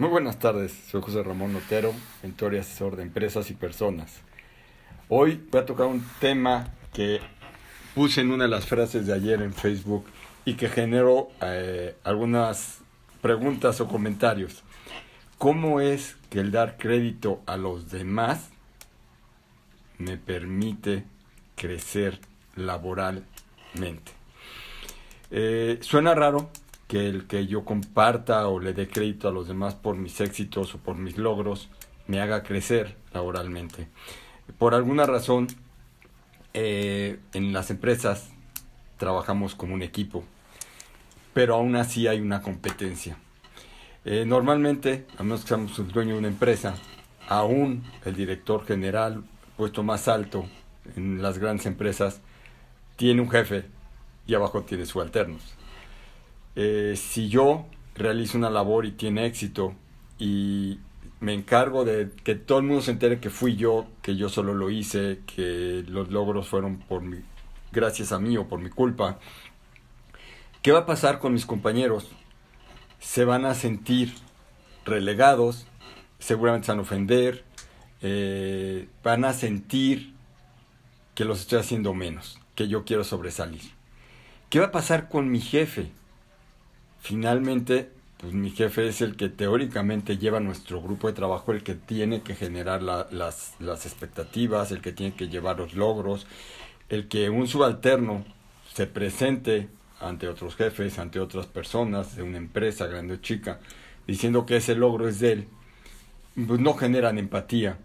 Muy buenas tardes, soy José Ramón Otero, mentor y asesor de empresas y personas. Hoy voy a tocar un tema que puse en una de las frases de ayer en Facebook y que generó eh, algunas preguntas o comentarios. ¿Cómo es que el dar crédito a los demás me permite crecer laboralmente? Eh, suena raro, que el que yo comparta o le dé crédito a los demás por mis éxitos o por mis logros me haga crecer laboralmente. Por alguna razón, eh, en las empresas trabajamos como un equipo, pero aún así hay una competencia. Eh, normalmente, a menos que seamos el dueño de una empresa, aún el director general, puesto más alto en las grandes empresas, tiene un jefe y abajo tiene subalternos. Eh, si yo realizo una labor y tiene éxito y me encargo de que todo el mundo se entere que fui yo, que yo solo lo hice, que los logros fueron por mi, gracias a mí o por mi culpa, ¿qué va a pasar con mis compañeros? Se van a sentir relegados, seguramente se van a ofender, eh, van a sentir que los estoy haciendo menos, que yo quiero sobresalir. ¿Qué va a pasar con mi jefe? Finalmente, pues mi jefe es el que teóricamente lleva nuestro grupo de trabajo, el que tiene que generar las, las expectativas, el que tiene que llevar los logros, el que un subalterno se presente ante otros jefes, ante otras personas de una empresa grande o chica, diciendo que ese logro es de él, pues no generan empatía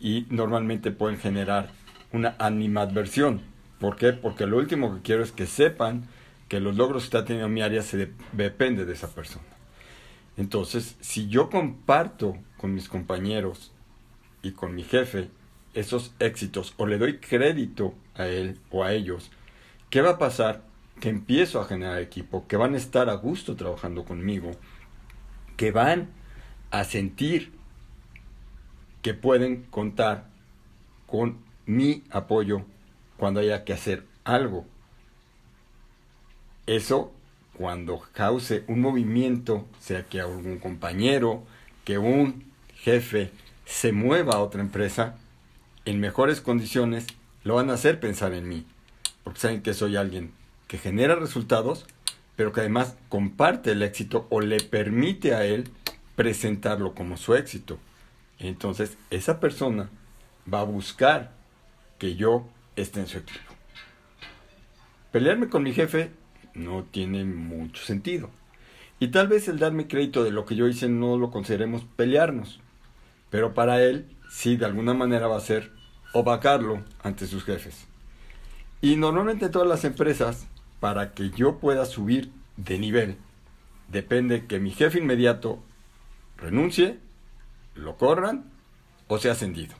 y normalmente pueden generar una animadversión. ¿Por qué? Porque lo último que quiero es que sepan que los logros que está teniendo mi área se depende de esa persona. Entonces, si yo comparto con mis compañeros y con mi jefe esos éxitos o le doy crédito a él o a ellos, ¿qué va a pasar? Que empiezo a generar equipo, que van a estar a gusto trabajando conmigo, que van a sentir que pueden contar con mi apoyo cuando haya que hacer algo eso cuando cause un movimiento, sea que algún compañero, que un jefe se mueva a otra empresa, en mejores condiciones, lo van a hacer pensar en mí. Porque saben que soy alguien que genera resultados, pero que además comparte el éxito o le permite a él presentarlo como su éxito. Entonces, esa persona va a buscar que yo esté en su equipo. Pelearme con mi jefe no tiene mucho sentido. Y tal vez el darme crédito de lo que yo hice no lo consideremos pelearnos, pero para él sí de alguna manera va a ser opacarlo ante sus jefes. Y normalmente todas las empresas, para que yo pueda subir de nivel, depende que mi jefe inmediato renuncie, lo corran o sea ascendido.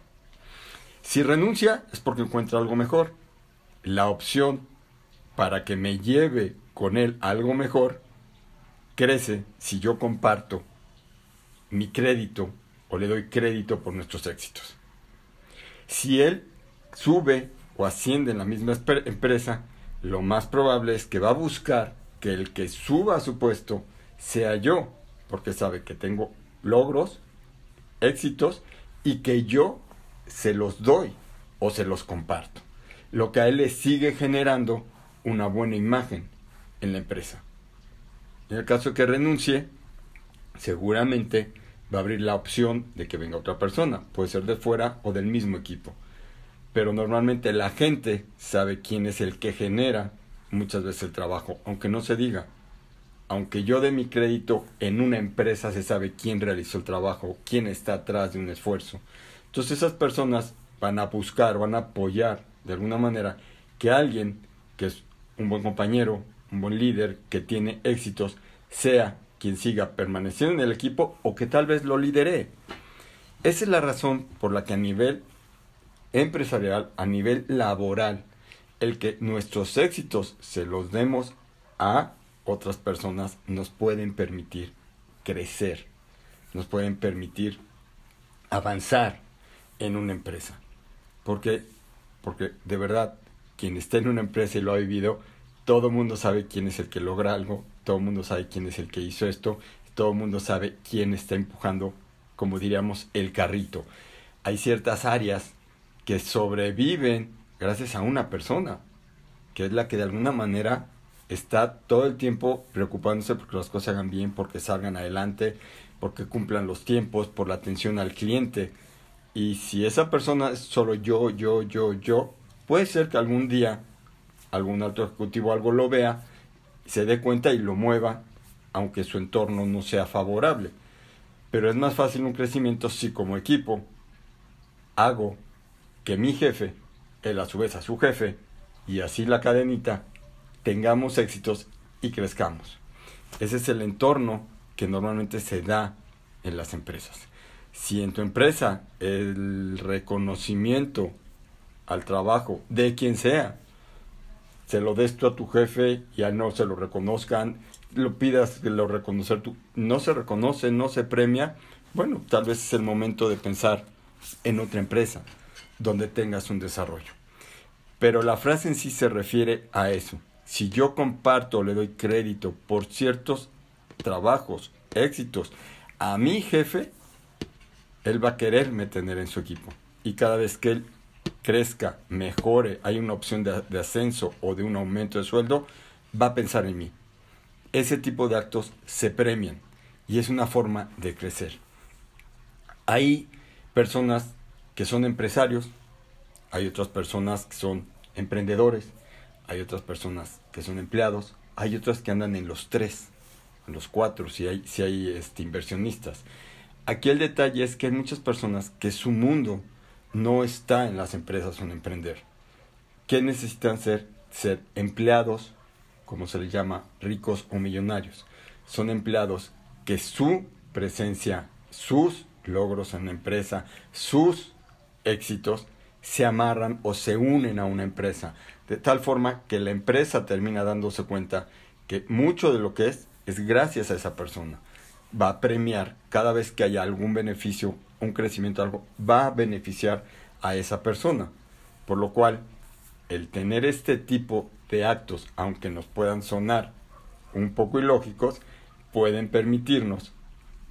Si renuncia es porque encuentra algo mejor. La opción para que me lleve con él algo mejor, crece si yo comparto mi crédito o le doy crédito por nuestros éxitos. Si él sube o asciende en la misma empresa, lo más probable es que va a buscar que el que suba a su puesto sea yo, porque sabe que tengo logros, éxitos y que yo se los doy o se los comparto. Lo que a él le sigue generando una buena imagen en la empresa. En el caso que renuncie, seguramente va a abrir la opción de que venga otra persona, puede ser de fuera o del mismo equipo. Pero normalmente la gente sabe quién es el que genera muchas veces el trabajo, aunque no se diga. Aunque yo dé mi crédito en una empresa, se sabe quién realizó el trabajo, quién está atrás de un esfuerzo. Entonces esas personas van a buscar, van a apoyar de alguna manera que alguien que es un buen compañero, un buen líder que tiene éxitos, sea quien siga permaneciendo en el equipo o que tal vez lo lidere. Esa es la razón por la que a nivel empresarial, a nivel laboral, el que nuestros éxitos se los demos a otras personas nos pueden permitir crecer, nos pueden permitir avanzar en una empresa. Porque, porque de verdad, quien está en una empresa y lo ha vivido, todo el mundo sabe quién es el que logra algo, todo el mundo sabe quién es el que hizo esto, todo el mundo sabe quién está empujando, como diríamos, el carrito. Hay ciertas áreas que sobreviven gracias a una persona, que es la que de alguna manera está todo el tiempo preocupándose porque las cosas hagan bien, porque salgan adelante, porque cumplan los tiempos, por la atención al cliente. Y si esa persona es solo yo, yo, yo, yo, puede ser que algún día algún alto ejecutivo algo lo vea, se dé cuenta y lo mueva, aunque su entorno no sea favorable. Pero es más fácil un crecimiento si como equipo hago que mi jefe, él a su vez a su jefe, y así la cadenita, tengamos éxitos y crezcamos. Ese es el entorno que normalmente se da en las empresas. Si en tu empresa el reconocimiento al trabajo de quien sea, se lo des tú a tu jefe y a no se lo reconozcan, lo pidas que lo reconocer tú, no se reconoce, no se premia, bueno, tal vez es el momento de pensar en otra empresa donde tengas un desarrollo. Pero la frase en sí se refiere a eso. Si yo comparto, le doy crédito por ciertos trabajos, éxitos a mi jefe, él va a quererme tener en su equipo. Y cada vez que él crezca, mejore, hay una opción de, de, ascenso o de un aumento de sueldo, va a pensar en mí. Ese tipo de actos se premian y es una forma de crecer. Hay personas que son empresarios, hay otras personas que son emprendedores, hay otras personas que son empleados, hay otras que andan en los tres, en los cuatro, si hay, si hay este, inversionistas. Aquí el detalle es que hay muchas personas que su mundo no está en las empresas en emprender. ¿Qué necesitan ser? Ser empleados, como se les llama, ricos o millonarios. Son empleados que su presencia, sus logros en la empresa, sus éxitos, se amarran o se unen a una empresa, de tal forma que la empresa termina dándose cuenta que mucho de lo que es es gracias a esa persona. Va a premiar cada vez que haya algún beneficio, un crecimiento, algo, va a beneficiar a esa persona. Por lo cual, el tener este tipo de actos, aunque nos puedan sonar un poco ilógicos, pueden permitirnos,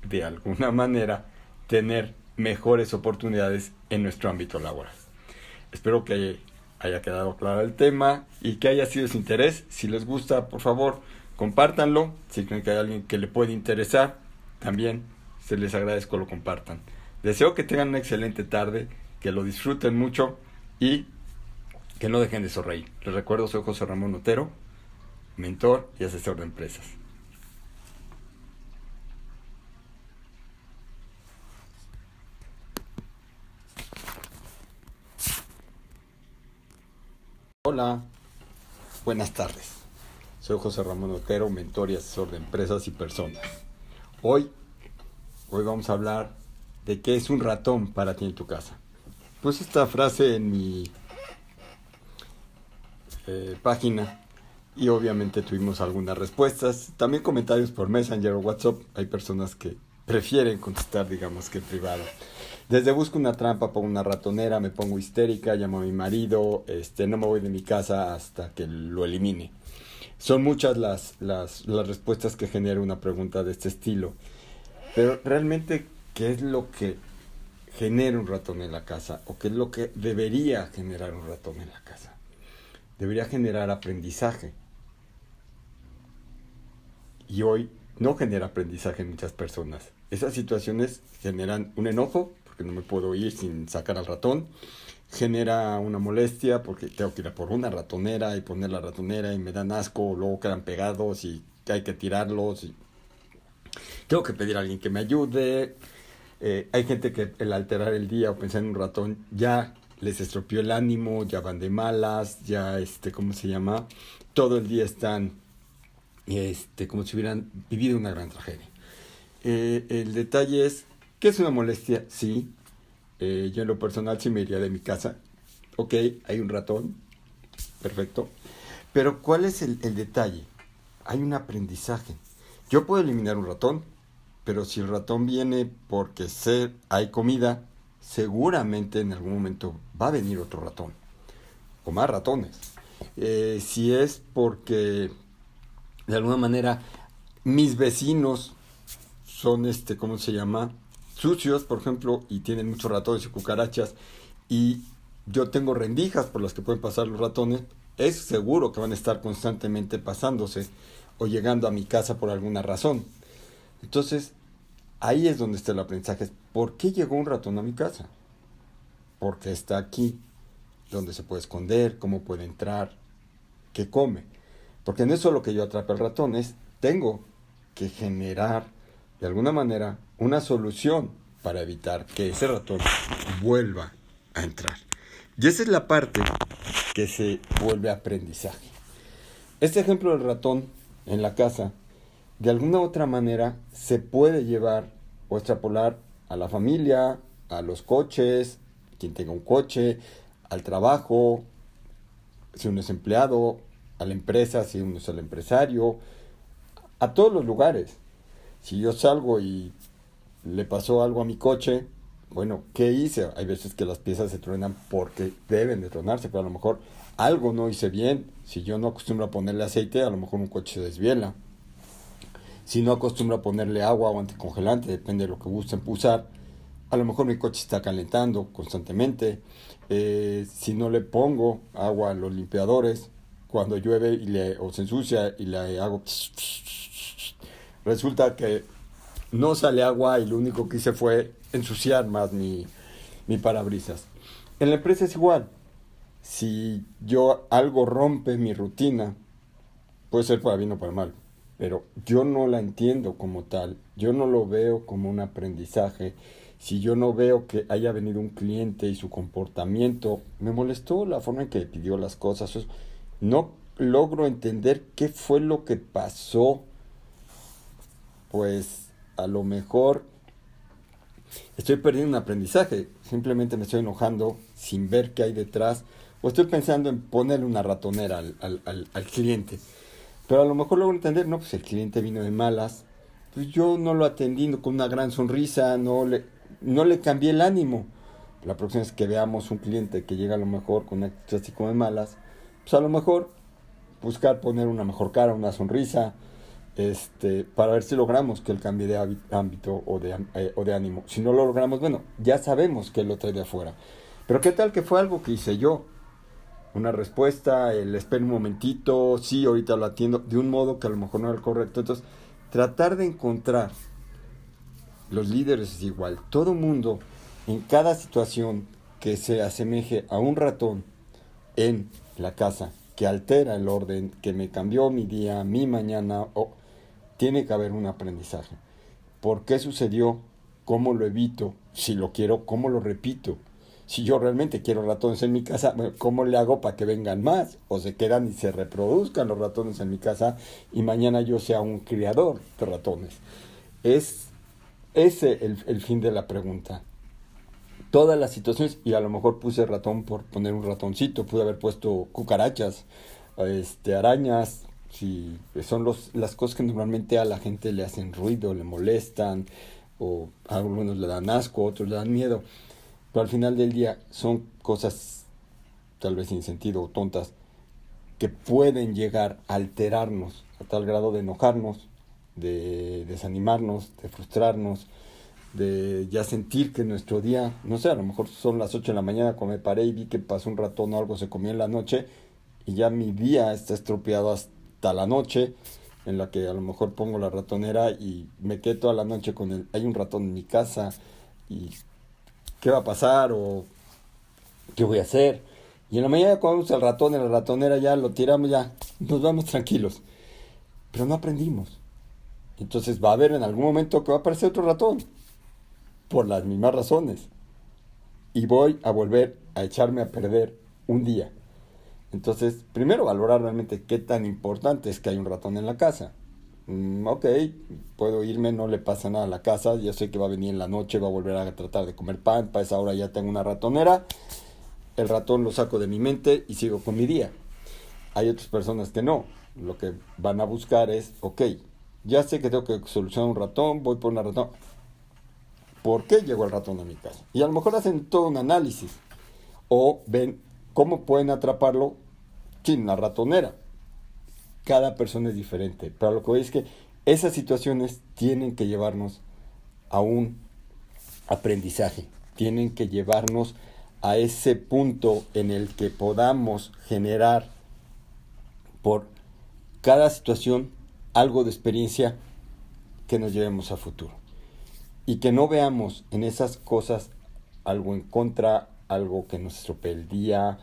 de alguna manera, tener mejores oportunidades en nuestro ámbito laboral. Espero que haya quedado claro el tema y que haya sido su interés. Si les gusta, por favor, compártanlo. Si creen que hay alguien que le puede interesar, también se les agradezco lo compartan. Deseo que tengan una excelente tarde, que lo disfruten mucho y que no dejen de sonreír. Les recuerdo, soy José Ramón Otero, mentor y asesor de empresas. Hola, buenas tardes. Soy José Ramón Otero, mentor y asesor de empresas y personas. Hoy, hoy vamos a hablar de qué es un ratón para ti en tu casa. Pues esta frase en mi eh, página y obviamente tuvimos algunas respuestas, también comentarios por Messenger o WhatsApp. Hay personas que prefieren contestar, digamos, que privado. Desde busco una trampa, pongo una ratonera, me pongo histérica, llamo a mi marido, este, no me voy de mi casa hasta que lo elimine. Son muchas las, las, las respuestas que genera una pregunta de este estilo. Pero realmente, ¿qué es lo que genera un ratón en la casa? ¿O qué es lo que debería generar un ratón en la casa? Debería generar aprendizaje. Y hoy no genera aprendizaje en muchas personas. Esas situaciones generan un enojo, no me puedo ir sin sacar al ratón. Genera una molestia porque tengo que ir a por una ratonera y poner la ratonera y me dan asco, luego quedan pegados y hay que tirarlos. Y... Tengo que pedir a alguien que me ayude. Eh, hay gente que el alterar el día o pensar en un ratón ya les estropeó el ánimo, ya van de malas, ya este, ¿cómo se llama? Todo el día están este, como si hubieran vivido una gran tragedia. Eh, el detalle es ¿Qué es una molestia? Sí. Eh, yo en lo personal sí me iría de mi casa. Ok, hay un ratón. Perfecto. Pero ¿cuál es el, el detalle? Hay un aprendizaje. Yo puedo eliminar un ratón, pero si el ratón viene porque sé, hay comida, seguramente en algún momento va a venir otro ratón. O más ratones. Eh, si es porque de alguna manera mis vecinos son, este, ¿cómo se llama? Sucios, por ejemplo, y tienen muchos ratones y cucarachas, y yo tengo rendijas por las que pueden pasar los ratones, es seguro que van a estar constantemente pasándose o llegando a mi casa por alguna razón. Entonces, ahí es donde está el aprendizaje. ¿Por qué llegó un ratón a mi casa? Porque está aquí, donde se puede esconder, cómo puede entrar, qué come. Porque no es solo que yo atrape al ratón, es tengo que generar de alguna manera una solución para evitar que ese ratón vuelva a entrar. Y esa es la parte que se vuelve aprendizaje. Este ejemplo del ratón en la casa, de alguna otra manera, se puede llevar o extrapolar a la familia, a los coches, quien tenga un coche, al trabajo, si uno es empleado, a la empresa, si uno es el empresario, a todos los lugares. Si yo salgo y le pasó algo a mi coche, bueno, ¿qué hice? Hay veces que las piezas se truenan porque deben de tronarse, pero a lo mejor algo no hice bien. Si yo no acostumbro a ponerle aceite, a lo mejor un coche se desviela. Si no acostumbro a ponerle agua o anticongelante, depende de lo que gusten usar, a lo mejor mi coche está calentando constantemente. Eh, si no le pongo agua a los limpiadores, cuando llueve y le, o se ensucia y le hago... Resulta que no sale agua y lo único que hice fue ensuciar más mi, mi parabrisas. En la empresa es igual. Si yo algo rompe mi rutina, puede ser para bien o para mal, pero yo no la entiendo como tal, yo no lo veo como un aprendizaje. Si yo no veo que haya venido un cliente y su comportamiento me molestó la forma en que pidió las cosas, no logro entender qué fue lo que pasó, pues a lo mejor estoy perdiendo un aprendizaje, simplemente me estoy enojando sin ver qué hay detrás, o estoy pensando en ponerle una ratonera al, al, cliente. Pero a lo mejor logro entender, no, pues el cliente vino de malas, pues yo no lo atendí con una gran sonrisa, no le, no le cambié el ánimo. La próxima vez que veamos un cliente que llega a lo mejor con una actitud como de malas, pues a lo mejor buscar poner una mejor cara, una sonrisa, este, para ver si logramos que él cambie de ámbito o de, eh, o de ánimo. Si no lo logramos, bueno, ya sabemos que él lo trae de afuera. Pero qué tal que fue algo que hice yo. Una respuesta, el espera un momentito, sí, ahorita lo atiendo, de un modo que a lo mejor no era el correcto. Entonces, tratar de encontrar los líderes es igual. Todo mundo, en cada situación que se asemeje a un ratón en la casa, que altera el orden, que me cambió mi día, mi mañana, o tiene que haber un aprendizaje. ¿Por qué sucedió? ¿Cómo lo evito? Si lo quiero, ¿cómo lo repito? Si yo realmente quiero ratones en mi casa, ¿cómo le hago para que vengan más? O se quedan y se reproduzcan los ratones en mi casa y mañana yo sea un criador de ratones. Es ese el, el fin de la pregunta. Todas las situaciones, y a lo mejor puse ratón por poner un ratoncito, pude haber puesto cucarachas, este, arañas, si son los, las cosas que normalmente a la gente le hacen ruido, le molestan, o a algunos le dan asco, otros le dan miedo. Pero al final del día son cosas tal vez sin sentido o tontas que pueden llegar a alterarnos a tal grado de enojarnos, de desanimarnos, de frustrarnos, de ya sentir que nuestro día, no sé, a lo mejor son las 8 de la mañana cuando me paré y vi que pasó un ratón o algo se comió en la noche y ya mi día está estropeado hasta la noche en la que a lo mejor pongo la ratonera y me quedé toda la noche con el hay un ratón en mi casa y qué va a pasar o qué voy a hacer. Y en la mañana vamos el ratón en la ratonera ya lo tiramos ya nos vamos tranquilos. Pero no aprendimos. Entonces va a haber en algún momento que va a aparecer otro ratón por las mismas razones. Y voy a volver a echarme a perder un día. Entonces, primero valorar realmente qué tan importante es que hay un ratón en la casa. Mm, ok, puedo irme, no le pasa nada a la casa, ya sé que va a venir en la noche, va a volver a tratar de comer pan, para esa hora ya tengo una ratonera, el ratón lo saco de mi mente y sigo con mi día. Hay otras personas que no, lo que van a buscar es, ok, ya sé que tengo que solucionar un ratón, voy por un ratón. ¿Por qué llegó el ratón a mi casa? Y a lo mejor hacen todo un análisis o ven ¿Cómo pueden atraparlo? Sin la ratonera. Cada persona es diferente. Pero lo que voy es que esas situaciones tienen que llevarnos a un aprendizaje, tienen que llevarnos a ese punto en el que podamos generar por cada situación algo de experiencia que nos llevemos a futuro. Y que no veamos en esas cosas algo en contra, algo que nos estropee el día,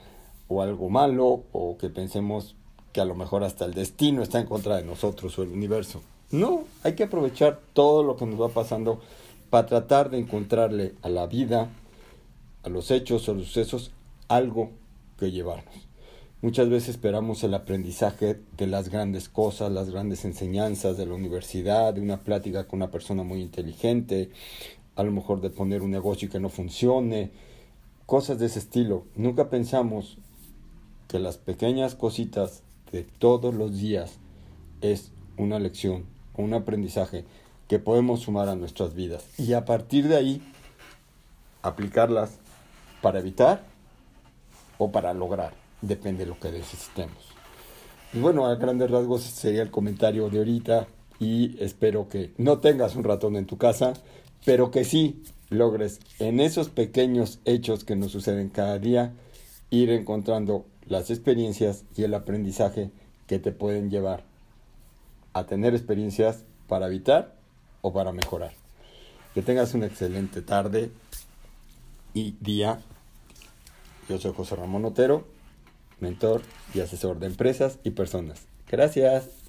o algo malo, o que pensemos que a lo mejor hasta el destino está en contra de nosotros o el universo. No, hay que aprovechar todo lo que nos va pasando para tratar de encontrarle a la vida, a los hechos o los sucesos, algo que llevarnos. Muchas veces esperamos el aprendizaje de las grandes cosas, las grandes enseñanzas de la universidad, de una plática con una persona muy inteligente, a lo mejor de poner un negocio que no funcione, cosas de ese estilo. Nunca pensamos que las pequeñas cositas de todos los días es una lección, un aprendizaje que podemos sumar a nuestras vidas y a partir de ahí aplicarlas para evitar o para lograr, depende de lo que necesitemos. Y bueno, a grandes rasgos sería el comentario de ahorita y espero que no tengas un ratón en tu casa, pero que sí logres en esos pequeños hechos que nos suceden cada día ir encontrando las experiencias y el aprendizaje que te pueden llevar a tener experiencias para evitar o para mejorar. Que tengas una excelente tarde y día. Yo soy José Ramón Otero, mentor y asesor de empresas y personas. Gracias.